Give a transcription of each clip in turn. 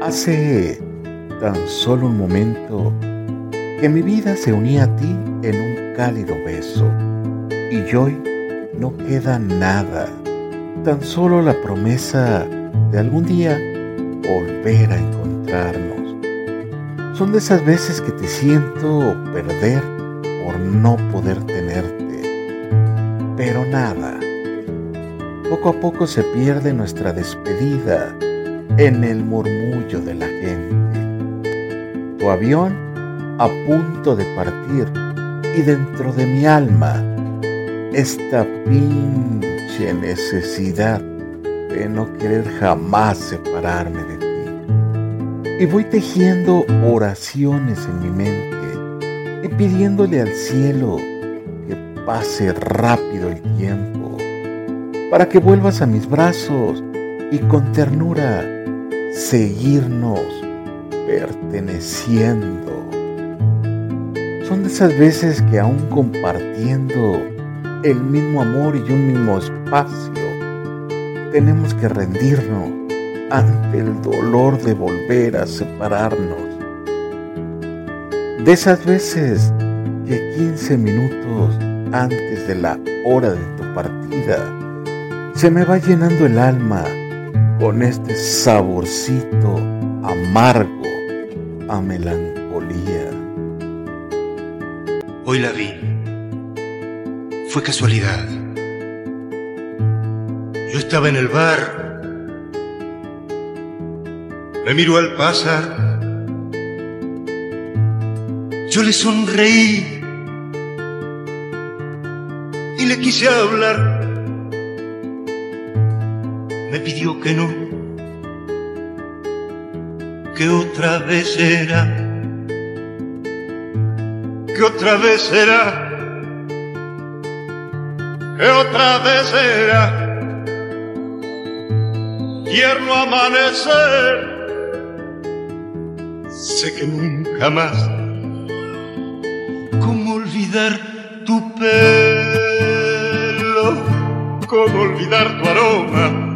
Hace tan solo un momento que mi vida se unía a ti en un cálido beso y hoy no queda nada, tan solo la promesa de algún día volver a encontrarnos. Son de esas veces que te siento perder por no poder tenerte, pero nada. Poco a poco se pierde nuestra despedida en el murmullo de la gente. Tu avión a punto de partir y dentro de mi alma esta pinche necesidad de no querer jamás separarme de ti. Y voy tejiendo oraciones en mi mente y pidiéndole al cielo que pase rápido el tiempo para que vuelvas a mis brazos y con ternura seguirnos perteneciendo. Son de esas veces que aún compartiendo el mismo amor y un mismo espacio, tenemos que rendirnos ante el dolor de volver a separarnos. De esas veces que 15 minutos antes de la hora de tu partida, se me va llenando el alma con este saborcito amargo a melancolía. Hoy la vi. Fue casualidad. Yo estaba en el bar. Me miró al pasar. Yo le sonreí y le quise hablar me pidió que no, que otra vez era, que otra vez era, que otra vez era, tierno amanecer, sé que nunca más, cómo olvidar tu pelo, cómo olvidar tu aroma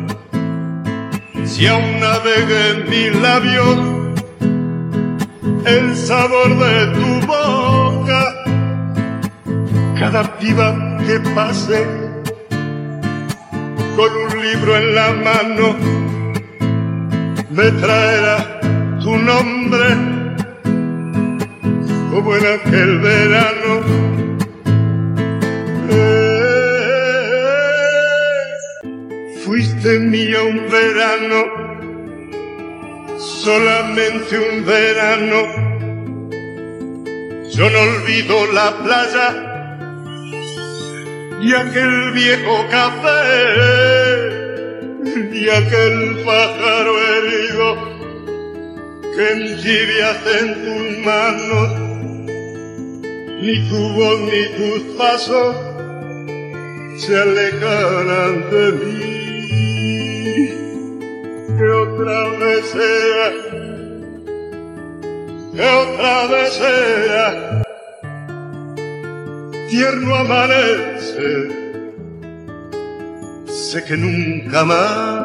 si aún navega en mis labios el sabor de tu boca, cada piba que pase con un libro en la mano me traerá tu nombre como en aquel verano mía un verano, solamente un verano. Yo no olvido la playa y aquel viejo café y aquel pájaro herido que entibias en tus manos, ni tu voz ni tus pasos se alejarán de mí otra vez que otra vez tierno amanece, sé que nunca más